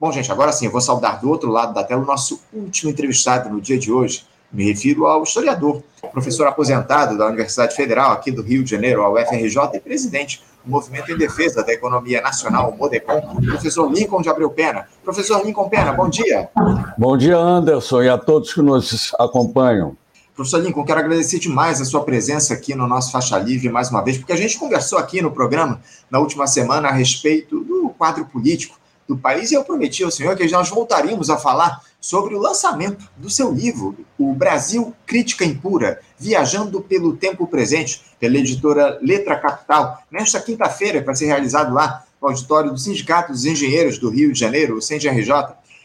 Bom, gente, agora sim, eu vou saudar do outro lado da tela o nosso último entrevistado no dia de hoje. Me refiro ao historiador, professor aposentado da Universidade Federal aqui do Rio de Janeiro, a UFRJ, e presidente do Movimento em Defesa da Economia Nacional, o MODECOM, professor Lincoln de Abreu Pena. Professor Lincoln Pena, bom dia. Bom dia, Anderson, e a todos que nos acompanham. Professor Lincoln, quero agradecer demais a sua presença aqui no nosso Faixa Livre mais uma vez, porque a gente conversou aqui no programa na última semana a respeito do quadro político do país, e eu prometi ao senhor que nós voltaríamos a falar sobre o lançamento do seu livro, O Brasil Crítica Impura, Viajando pelo Tempo Presente, pela editora Letra Capital, nesta quinta-feira, para ser realizado lá no auditório do Sindicato dos Engenheiros do Rio de Janeiro, o CENGRJ.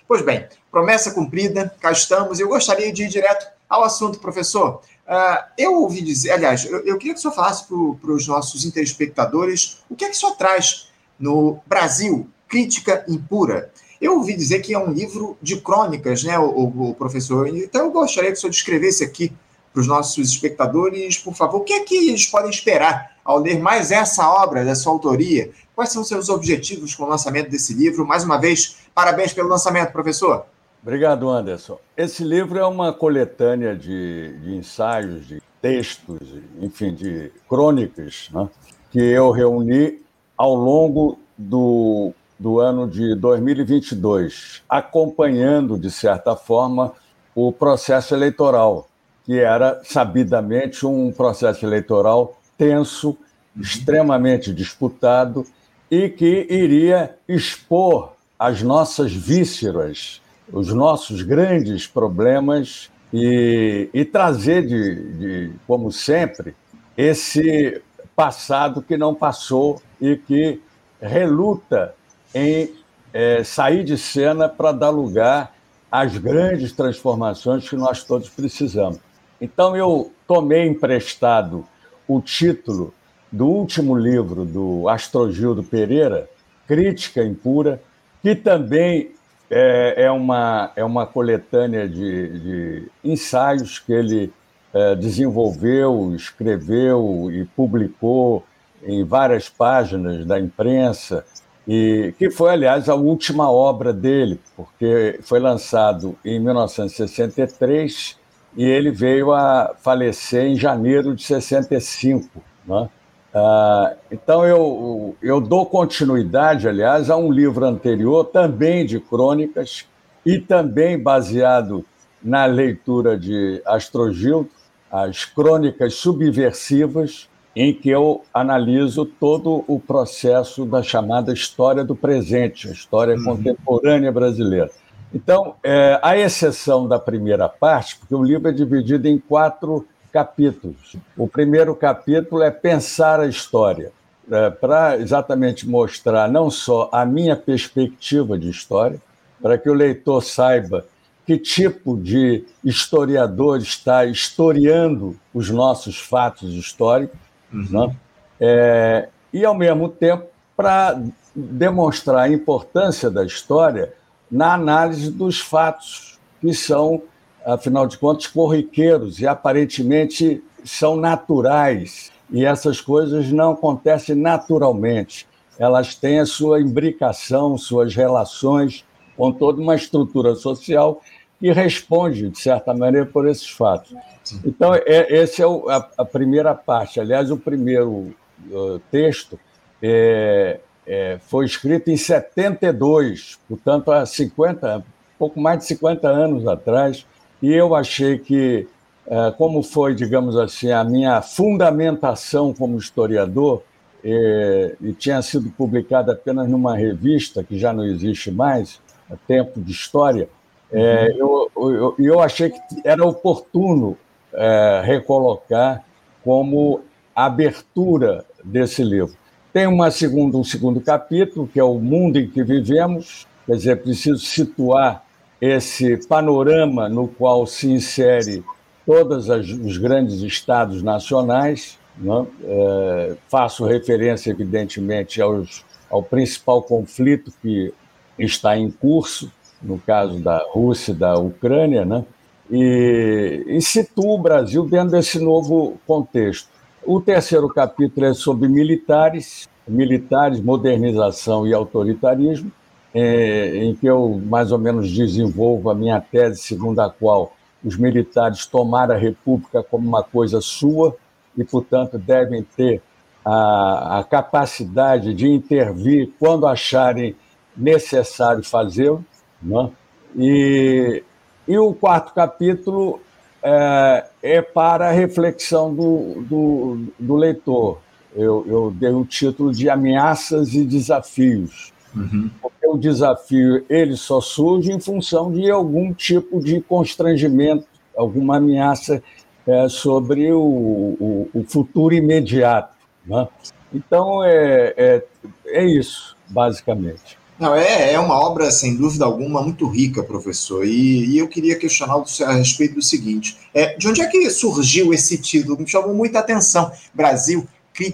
Pois bem, promessa cumprida, cá estamos, eu gostaria de ir direto ao assunto, professor. Uh, eu ouvi dizer, aliás, eu, eu queria que o senhor falasse para os nossos telespectadores o que é que o senhor traz no Brasil Crítica Impura. Eu ouvi dizer que é um livro de crônicas, né, o, o professor? Então eu gostaria que o senhor descrevesse aqui para os nossos espectadores, por favor, o que é que eles podem esperar ao ler mais essa obra da sua autoria? Quais são seus objetivos com o lançamento desse livro? Mais uma vez, parabéns pelo lançamento, professor. Obrigado, Anderson. Esse livro é uma coletânea de, de ensaios, de textos, enfim, de crônicas, né, que eu reuni ao longo do do ano de 2022, acompanhando, de certa forma, o processo eleitoral, que era sabidamente um processo eleitoral tenso, extremamente disputado e que iria expor as nossas vísceras, os nossos grandes problemas e, e trazer, de, de, como sempre, esse passado que não passou e que reluta em é, sair de cena para dar lugar às grandes transformações que nós todos precisamos. Então, eu tomei emprestado o título do último livro do Astrogildo Pereira, Crítica Impura, que também é, é uma, é uma coletânea de, de ensaios que ele é, desenvolveu, escreveu e publicou em várias páginas da imprensa, e que foi, aliás, a última obra dele, porque foi lançado em 1963 e ele veio a falecer em janeiro de 65. Né? Ah, então, eu, eu dou continuidade, aliás, a um livro anterior, também de crônicas, e também baseado na leitura de Astrogildo, as Crônicas Subversivas, em que eu analiso todo o processo da chamada história do presente, a história uhum. contemporânea brasileira. Então, é, a exceção da primeira parte, porque o livro é dividido em quatro capítulos. O primeiro capítulo é pensar a história, é, para exatamente mostrar não só a minha perspectiva de história, para que o leitor saiba que tipo de historiador está historiando os nossos fatos históricos, Uhum. Né? É, e, ao mesmo tempo, para demonstrar a importância da história na análise dos fatos, que são, afinal de contas, corriqueiros e aparentemente são naturais. E essas coisas não acontecem naturalmente. Elas têm a sua imbricação, suas relações com toda uma estrutura social que responde, de certa maneira, por esses fatos. Então, é, essa é o, a, a, primeira parte. Aliás, o primeiro uh, texto é, é, foi escrito em 72, portanto, há 50, pouco mais de 50 anos atrás, e eu achei que, uh, como foi, digamos assim, a minha fundamentação como historiador, é, e tinha sido publicada apenas numa revista que já não existe mais, Tempo de História, é, eu, eu, eu, achei que era oportuno é, recolocar como abertura desse livro. Tem uma segunda, um segundo capítulo, que é o mundo em que vivemos, quer dizer, preciso situar esse panorama no qual se insere todos os grandes estados nacionais. Né? É, faço referência, evidentemente, aos, ao principal conflito que está em curso, no caso da Rússia e da Ucrânia, né? e, e situa o Brasil dentro desse novo contexto. O terceiro capítulo é sobre militares, militares, modernização e autoritarismo. é, em que eu mais ou menos desenvolvo a minha tese, segundo a qual os militares tomaram a República como uma coisa sua e, portanto, devem ter a, a capacidade de intervir quando acharem necessário fazê-lo. Né? E, e o quarto capítulo é, é para a reflexão do, do, do leitor. Eu, eu, dei o título de Ameaças e Desafios. Uhum. Porque o desafio ele só surge em função de algum tipo de constrangimento, alguma ameaça é, sobre o, o, o, futuro imediato. Né? Então, é, é, é isso, basicamente. Não, é, é uma obra, sem dúvida alguma, muito rica, professor. E, e eu queria questionar a respeito do seguinte: é, de onde é que surgiu esse título? Me chamou muita atenção. Brasil,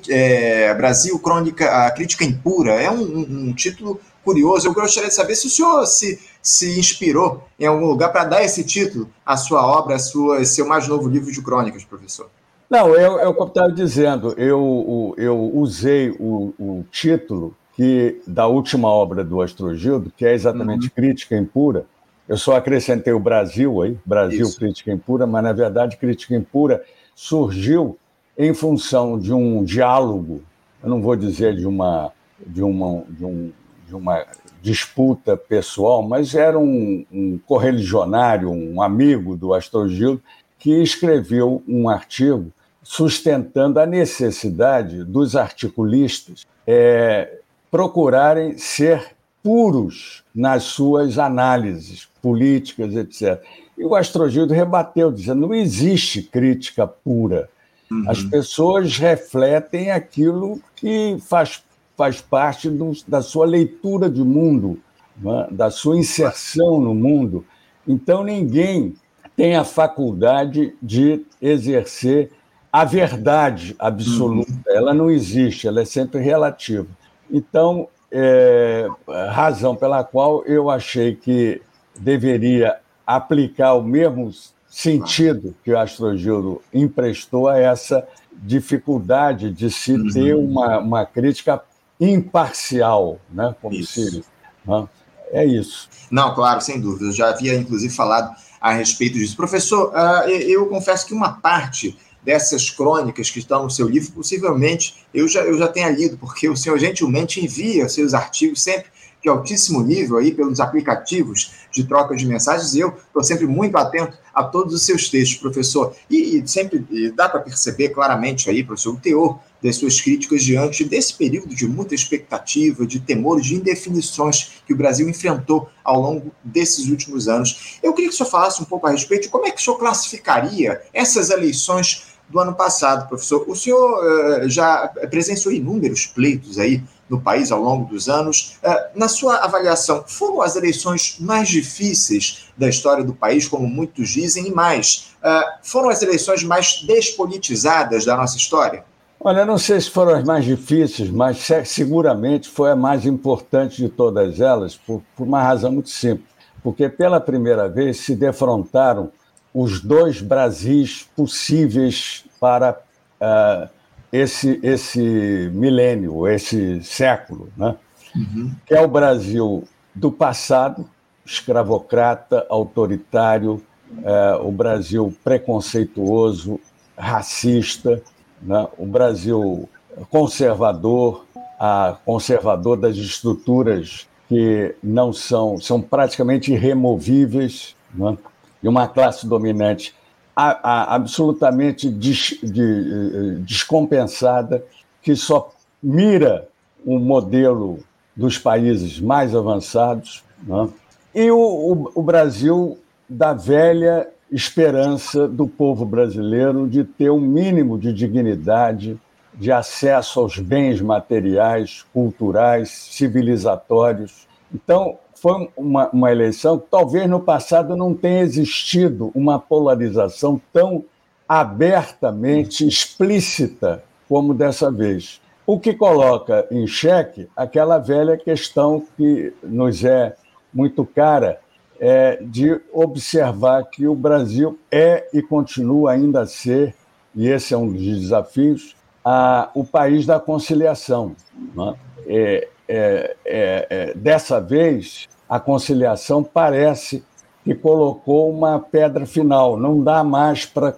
é, Brasil Crônica, a Crítica Impura. É um, um, um, título curioso. Eu gostaria de saber se o senhor se, se inspirou em algum lugar para dar esse título à sua obra, à sua, seu mais novo livro de crônicas, professor. Não, eu, eu como estava dizendo, eu, eu usei o, o título que da última obra do Astrogildo, que é exatamente uhum. Crítica Impura. Eu só acrescentei o Brasil aí, Brasil Isso. Crítica Impura, mas na verdade Crítica Impura surgiu em função de um diálogo, eu não vou dizer de uma de uma de, um, de uma disputa pessoal, mas era um, um correligionário, um amigo do Astrogildo, que escreveu um artigo sustentando a necessidade dos articulistas é, procurarem ser puros nas suas análises políticas, etc. E o Astrogildo rebateu, dizendo: não existe crítica pura. Uhum. As pessoas refletem aquilo que faz, faz parte do, da sua leitura de mundo, né? da sua inserção no mundo. Então, ninguém tem a faculdade de exercer a verdade absoluta. Uhum. Ela não existe, ela é sempre relativa. Então, é, razão pela qual eu achei que deveria aplicar o mesmo sentido que o Astrogildo emprestou a essa dificuldade de se uhum. ter uma, uma crítica imparcial, né? como isso. se. Né? É isso. Não, claro, sem dúvida. Eu já havia, inclusive, falado a respeito disso. Professor, uh, eu confesso que uma parte dessas crônicas que estão no seu livro, possivelmente eu já, eu já tenha lido, porque o senhor gentilmente envia seus artigos sempre de altíssimo nível aí pelos aplicativos de troca de mensagens. Eu estou sempre muito atento a todos os seus textos, professor. E, e sempre e dá para perceber claramente aí, professor, o teor das suas críticas diante desse período de muita expectativa, de temores, de indefinições que o Brasil enfrentou ao longo desses últimos anos. Eu queria que o senhor falasse um pouco a respeito de como é que o senhor classificaria essas eleições do ano passado, professor. O senhor uh, já presenciou inúmeros pleitos aí no país ao longo dos anos. Uh, na sua avaliação, foram as eleições mais difíceis da história do país, como muitos dizem, e mais, uh, foram as eleições mais despolitizadas da nossa história? Olha, não sei se foram as mais difíceis, mas seguramente foi a mais importante de todas elas, por, por uma razão muito simples. Porque pela primeira vez se defrontaram os dois Brasis possíveis para uh, esse, esse milênio, esse século, né? Uhum. que é o Brasil do passado, escravocrata, autoritário, uh, o Brasil preconceituoso, racista, né? o Brasil conservador, a conservador das estruturas que não são, são praticamente irremovíveis, né? E uma classe dominante a, a, absolutamente des, de, eh, descompensada, que só mira o modelo dos países mais avançados, né? e o, o, o Brasil da velha esperança do povo brasileiro de ter um mínimo de dignidade, de acesso aos bens materiais, culturais, civilizatórios. Então, foi uma, uma eleição que talvez no passado não tenha existido uma polarização tão abertamente explícita como dessa vez. O que coloca em xeque aquela velha questão que nos é muito cara, é de observar que o Brasil é e continua ainda a ser, e esse é um dos desafios, a, o país da conciliação. Né? É, é, é, dessa vez, a conciliação parece que colocou uma pedra final. Não dá mais para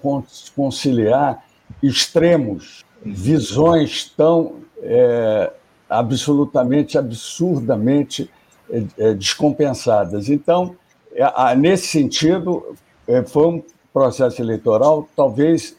conciliar extremos, visões tão é, absolutamente, absurdamente é, é, descompensadas. Então, é, nesse sentido, foi um processo eleitoral talvez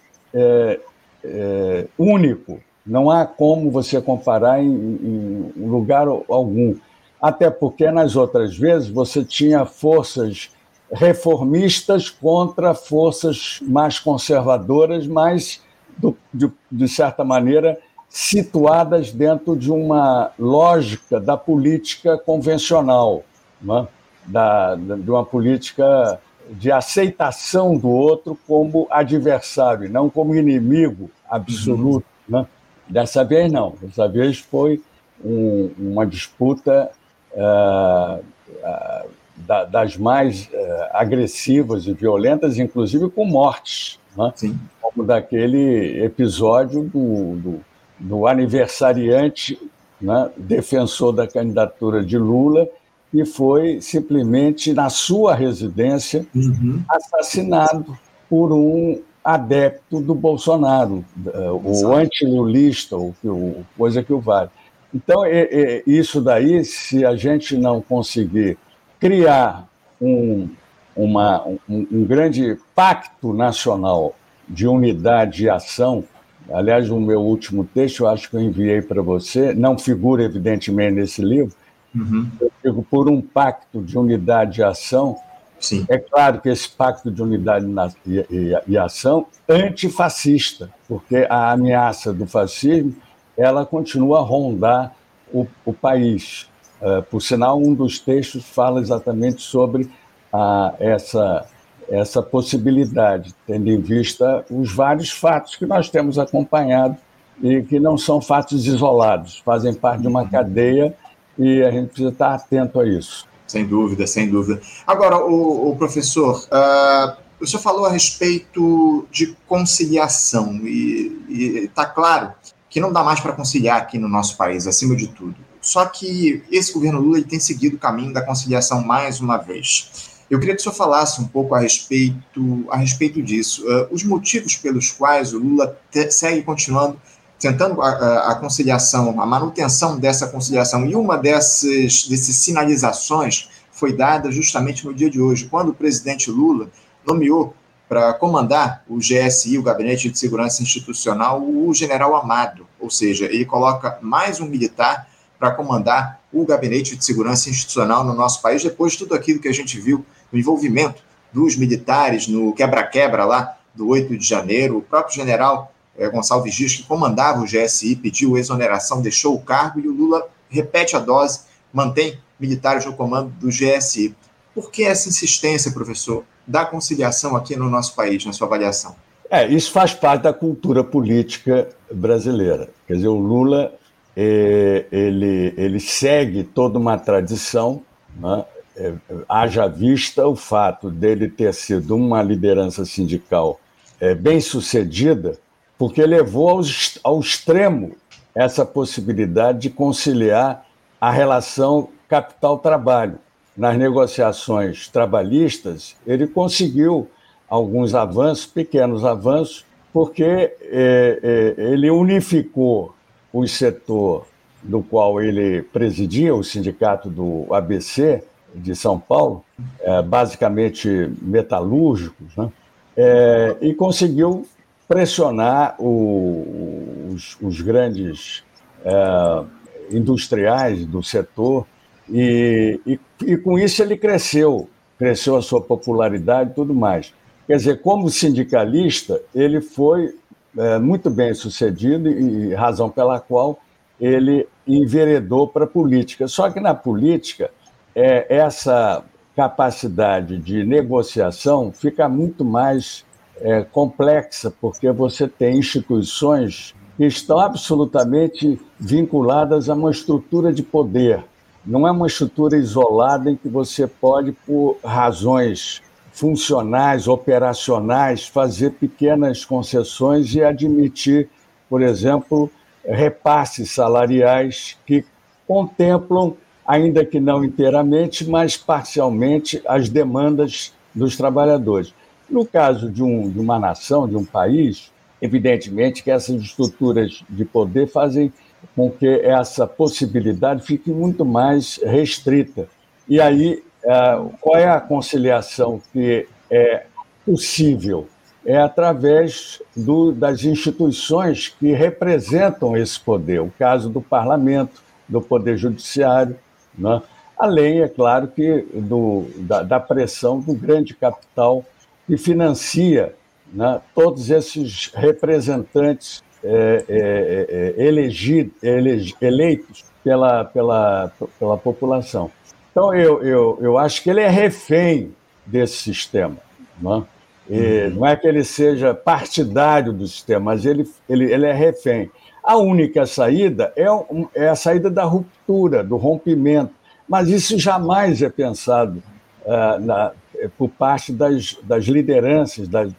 único. Não há como você comparar em, em lugar algum. Até porque nas outras vezes você tinha forças reformistas contra forças mais conservadoras, mas, do, de, de certa maneira, situadas dentro de uma lógica da política convencional, né? da, de uma política de aceitação do outro como adversário, não como inimigo absoluto. Uhum. Né? Dessa vez, não. Dessa vez foi um, uma disputa uh, uh, da, das mais uh, agressivas e violentas, inclusive com mortes, né? como daquele episódio do, do, do aniversariante né? defensor da candidatura de Lula, que foi simplesmente na sua residência uhum. assassinado por um adepto do Bolsonaro, o antilulista, o, o coisa que o vale. Então, é, é, isso daí, se a gente não conseguir criar um, uma, um, um grande pacto nacional de unidade e ação, aliás, o meu último texto, eu acho que eu enviei para você, não figura evidentemente nesse livro, uhum. eu digo por um pacto de unidade e ação. Sim. É claro que esse pacto de unidade e, e, e ação antifascista, porque a ameaça do fascismo ela continua a rondar o, o país. Uh, por sinal, um dos textos fala exatamente sobre essa, essa possibilidade, tendo em vista os vários fatos que nós temos acompanhado e que não são fatos isolados, fazem parte de uma cadeia e a gente precisa estar atento a isso. Sem dúvida, sem dúvida. Agora, o, o professor, uh, o senhor falou a respeito de conciliação e está claro que não dá mais para conciliar aqui no nosso país, acima de tudo. Só que esse governo Lula ele tem seguido o caminho da conciliação mais uma vez. Eu queria que o senhor falasse um pouco a respeito, a respeito disso. Uh, os motivos pelos quais o Lula segue continuando tentando a, a, a, conciliação, a manutenção dessa conciliação. E uma dessas, dessas sinalizações foi dada justamente no dia de hoje, quando o presidente Lula nomeou para comandar o GSI, o Gabinete de Segurança Institucional, o general Amado, ou seja, ele coloca mais um militar para comandar o Gabinete de Segurança Institucional no nosso país, depois de tudo aquilo que a gente viu no envolvimento dos militares no quebra-quebra lá do 8 de janeiro. O próprio general é, Gonçalves Dias, que comandava o GSI, pediu exoneração, deixou o cargo e o Lula repete a dose, mantém militares no comando do GSI. Por que essa insistência, professor, da conciliação aqui no nosso país, na sua avaliação? É, isso faz parte da cultura política brasileira. Quer dizer, o Lula é, ele, ele segue toda uma tradição, né? é, haja vista o fato dele ter sido uma liderança sindical é, bem sucedida, porque levou ao, ao extremo essa possibilidade de conciliar a relação capital-trabalho. Nas negociações trabalhistas, ele conseguiu alguns avanços, pequenos avanços, porque é, é, ele unificou o setor do qual ele presidia, o sindicato do ABC de São Paulo, é, basicamente metalúrgicos, né? E conseguiu pressionar o, os, os, grandes é, industriais do setor e, e, e, com isso ele cresceu, cresceu a sua popularidade e tudo mais. Quer dizer, como sindicalista, ele foi é, muito bem sucedido e razão pela qual ele enveredou para a política. Só que na política, é, essa capacidade de negociação fica muito mais é, complexa, porque você tem instituições que estão absolutamente vinculadas a uma estrutura de poder. Não é uma estrutura isolada em que você pode, por razões funcionais, operacionais, fazer pequenas concessões e admitir, por exemplo, repasses salariais que contemplam, ainda que não inteiramente, mas parcialmente, as demandas dos trabalhadores. No caso de, um, de uma nação, de um país, evidentemente que essas estruturas de poder fazem com que essa possibilidade fique muito mais restrita. E aí, é, qual é a conciliação que é possível? É através do, das instituições que representam esse poder, o caso do parlamento, do poder judiciário, né? além, é claro, que do, da, da pressão do grande capital que financia né, todos esses representantes é, é, é, elegi, elegi, eleitos pela, pela, pela população. Então, eu, eu, eu acho que ele é refém desse sistema. Não é? E uhum. não é que ele seja partidário do sistema, mas ele, ele, ele é refém. A única saída é, um, é a saída da ruptura, do rompimento. Mas isso jamais é pensado uh, na, por parte das, das lideranças, das,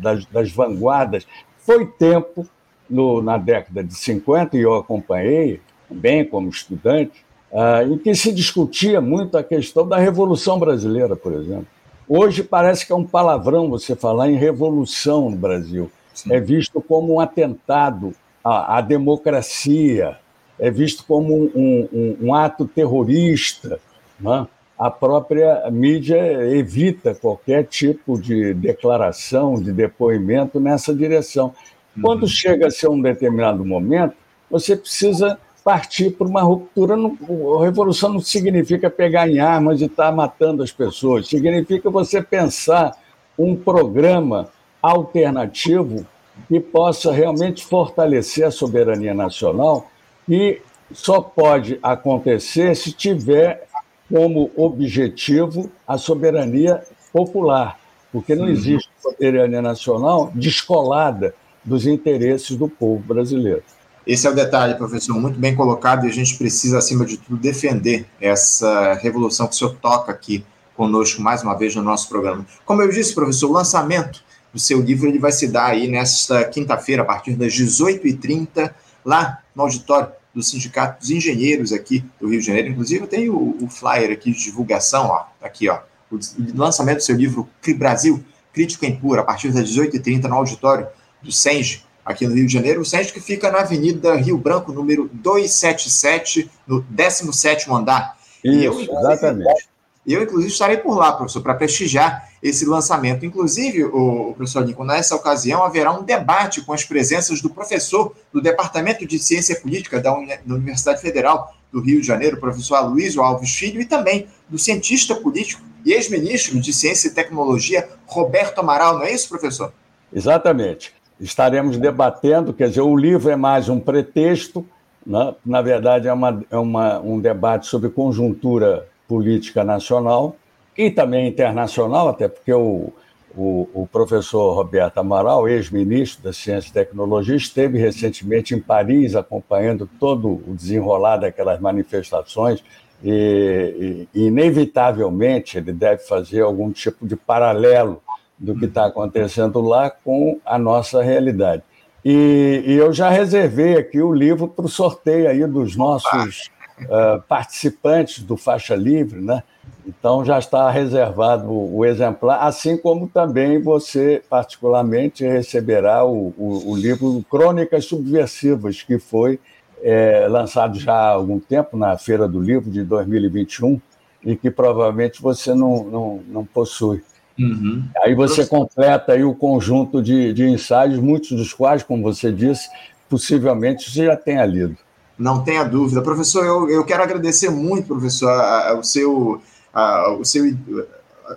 das, das vanguardas. Foi tempo, no, na década de 50, e eu acompanhei, bem como estudante, uh, em que se discutia muito a questão da Revolução Brasileira, por exemplo. Hoje parece que é um palavrão você falar em revolução no Brasil. Sim. É visto como um atentado à, à democracia, é visto como um, um, um ato terrorista. Né? A própria mídia evita qualquer tipo de declaração, de depoimento nessa direção. Quando uhum. chega a ser um determinado momento, você precisa partir para uma ruptura. A revolução não significa pegar em armas e estar tá matando as pessoas, significa você pensar um programa alternativo que possa realmente fortalecer a soberania nacional e só pode acontecer se tiver como objetivo a soberania popular, porque não existe soberania nacional descolada dos interesses do povo brasileiro. Esse é o detalhe, professor, muito bem colocado, e a gente precisa, acima de tudo, defender essa revolução que o senhor toca aqui conosco mais uma vez no nosso programa. Como eu disse, professor, o lançamento do seu livro ele vai se dar aí nesta quinta-feira, a partir das 18h30, lá no auditório do Sindicato dos Engenheiros aqui do Rio de Janeiro. Inclusive, tenho o, o flyer aqui de divulgação, ó, aqui, ó, o lançamento do seu livro Brasil, Crítico em Pura, a partir das 18h30 no auditório do SENGE, aqui no Rio de Janeiro. O SENGE que fica na Avenida Rio Branco, número 277, no 17º andar. Isso, eu, exatamente. Eu, inclusive, estarei por lá, professor, para prestigiar esse lançamento. Inclusive, o, professor Lincoln, nessa ocasião haverá um debate com as presenças do professor do Departamento de Ciência Política da, da Universidade Federal do Rio de Janeiro, professor Aloysio Alves Filho, e também do cientista político e ex-ministro de Ciência e Tecnologia, Roberto Amaral. Não é isso, professor? Exatamente. Estaremos debatendo, quer dizer, o livro é mais um pretexto, né? na verdade, é, uma, é uma, um debate sobre conjuntura política nacional e também internacional, até porque o, o, o professor Roberto Amaral, ex-ministro da Ciência e Tecnologia, esteve recentemente em Paris acompanhando todo o desenrolar daquelas manifestações e, e, inevitavelmente ele deve fazer algum tipo de paralelo do que está acontecendo lá com a nossa realidade. E, e, eu já reservei aqui o livro para o sorteio aí dos nossos uh, participantes do Faixa Livre, né? Então já está reservado o exemplar, assim como também você, particularmente, receberá o, o, o livro Crônicas Subversivas, que foi é, lançado já há algum tempo na Feira do Livro de 2021 e que provavelmente você não, não, não possui. Uhum. Aí você completa aí o conjunto de, de ensaios, muitos dos quais, como você disse, possivelmente você já tenha lido. Não tenha dúvida. Professor, eu, eu quero agradecer muito, professor, a, a, o seu, a, o seu,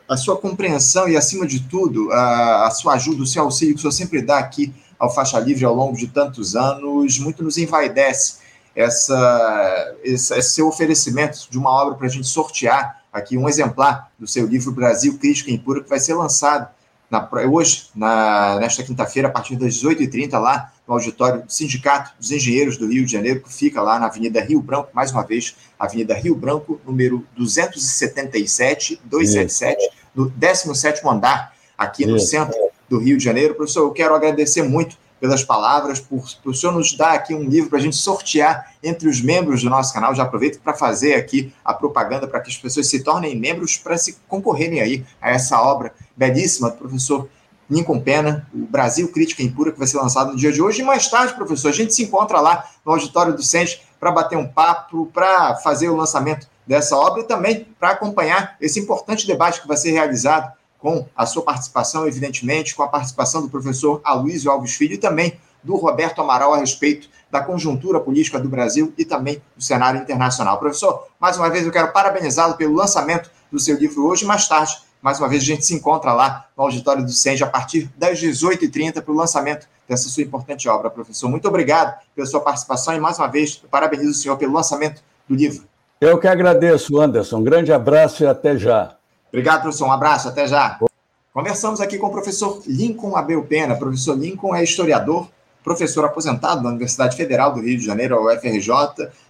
a sua compreensão e, acima de tudo, a, a sua ajuda, o seu auxílio que o senhor sempre dá aqui ao Faixa Livre ao longo de tantos anos, muito nos envaidece essa, esse, esse seu oferecimento de uma obra para a gente sortear aqui um exemplar do seu livro Brasil Crítica Impura, que vai ser lançado na, hoje, na, nesta quinta-feira, a partir das 18h30, lá no auditório do Sindicato dos Engenheiros do Rio de Janeiro, que fica lá na Avenida Rio Branco, mais uma vez, Avenida Rio Branco, número 277, 277, no 17º andar, aqui no Isso. centro do Rio de Janeiro. Professor, eu quero agradecer muito pelas palavras, por, por o senhor nos dar aqui um livro para a gente sortear entre os membros do nosso canal. Já aproveito para fazer aqui a propaganda para que as pessoas se tornem membros para se concorrerem aí a essa obra belíssima do professor Lincoln Pena, o Brasil Crítica Impura, que vai ser lançado no dia de hoje. E mais tarde, professor, a gente se encontra lá no auditório do Sente para bater um papo, para fazer o lançamento dessa obra e também para acompanhar esse importante debate que vai ser realizado com a sua participação, evidentemente, com a participação do professor Aloysio Alves Filho e também do Roberto Amaral a respeito da conjuntura política do Brasil e também do cenário internacional. Professor, mais uma vez eu quero parabenizá-lo pelo lançamento do seu livro hoje. Mais tarde, mais uma vez, a gente se encontra lá no auditório do SEND a partir das 18h30 para o lançamento dessa sua importante obra, professor. Muito obrigado pela sua participação e, mais uma vez, parabenizo o senhor pelo lançamento do livro. Eu que agradeço, Anderson. Um grande abraço e até já. Obrigado, professor. Um abraço, até já. Conversamos aqui com o professor Lincoln Abel Pena. professor Lincoln é historiador, professor aposentado da Universidade Federal do Rio de Janeiro, a UFRJ,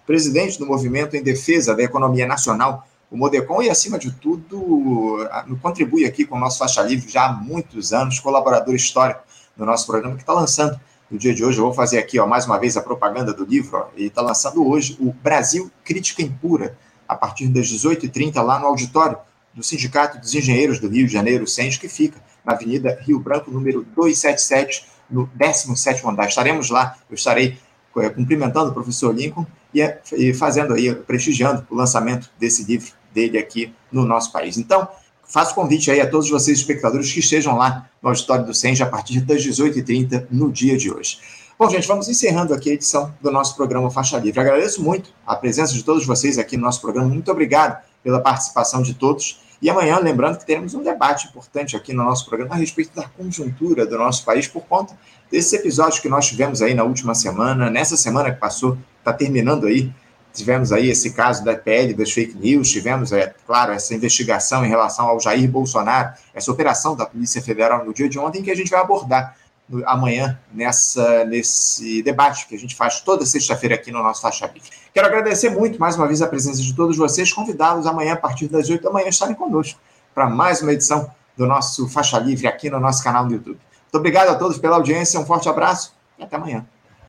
presidente do Movimento em Defesa da Economia Nacional, o Modecon, e, acima de tudo, contribui aqui com o nosso Faixa Livre já há muitos anos, colaborador histórico do nosso programa, que está lançando no dia de hoje. Eu vou fazer aqui, ó, mais uma vez, a propaganda do livro. Ó, e está lançando hoje o Brasil Crítica Impura, a partir das 18h30, lá no auditório do Sindicato dos Engenheiros do Rio de Janeiro, CENS, que fica na Avenida Rio Branco, número 277, no 17º andar. Estaremos lá, eu estarei é, cumprimentando o professor Lincoln e, é, e fazendo aí, prestigiando o lançamento desse livro dele aqui no nosso país. Então, faço convite aí a todos vocês, espectadores, que estejam lá no auditório do CENJ a partir das 18h30 no dia de hoje. Bom, gente, vamos encerrando aqui a edição do nosso programa Faixa Livre. Agradeço muito a presença de todos vocês aqui no nosso programa. Muito obrigado pela participação de todos. E amanhã, lembrando que teremos um debate importante aqui no nosso programa a respeito da conjuntura do nosso país por conta desses episódios que nós tivemos aí na última semana, nessa semana que passou, está terminando aí. Tivemos aí esse caso da PL das fake news, tivemos, é claro, essa investigação em relação ao Jair Bolsonaro, essa operação da Polícia Federal no dia de ontem, que a gente vai abordar amanhã nessa, nesse debate que a gente faz toda sexta-feira aqui no nosso Faixa Livre. Quero agradecer muito mais uma vez a presença de todos vocês, convidados amanhã a partir das 8 da manhã estarem conosco para mais uma edição do nosso Faixa Livre aqui no nosso canal do YouTube. Muito obrigado a todos pela audiência, um forte abraço e até amanhã.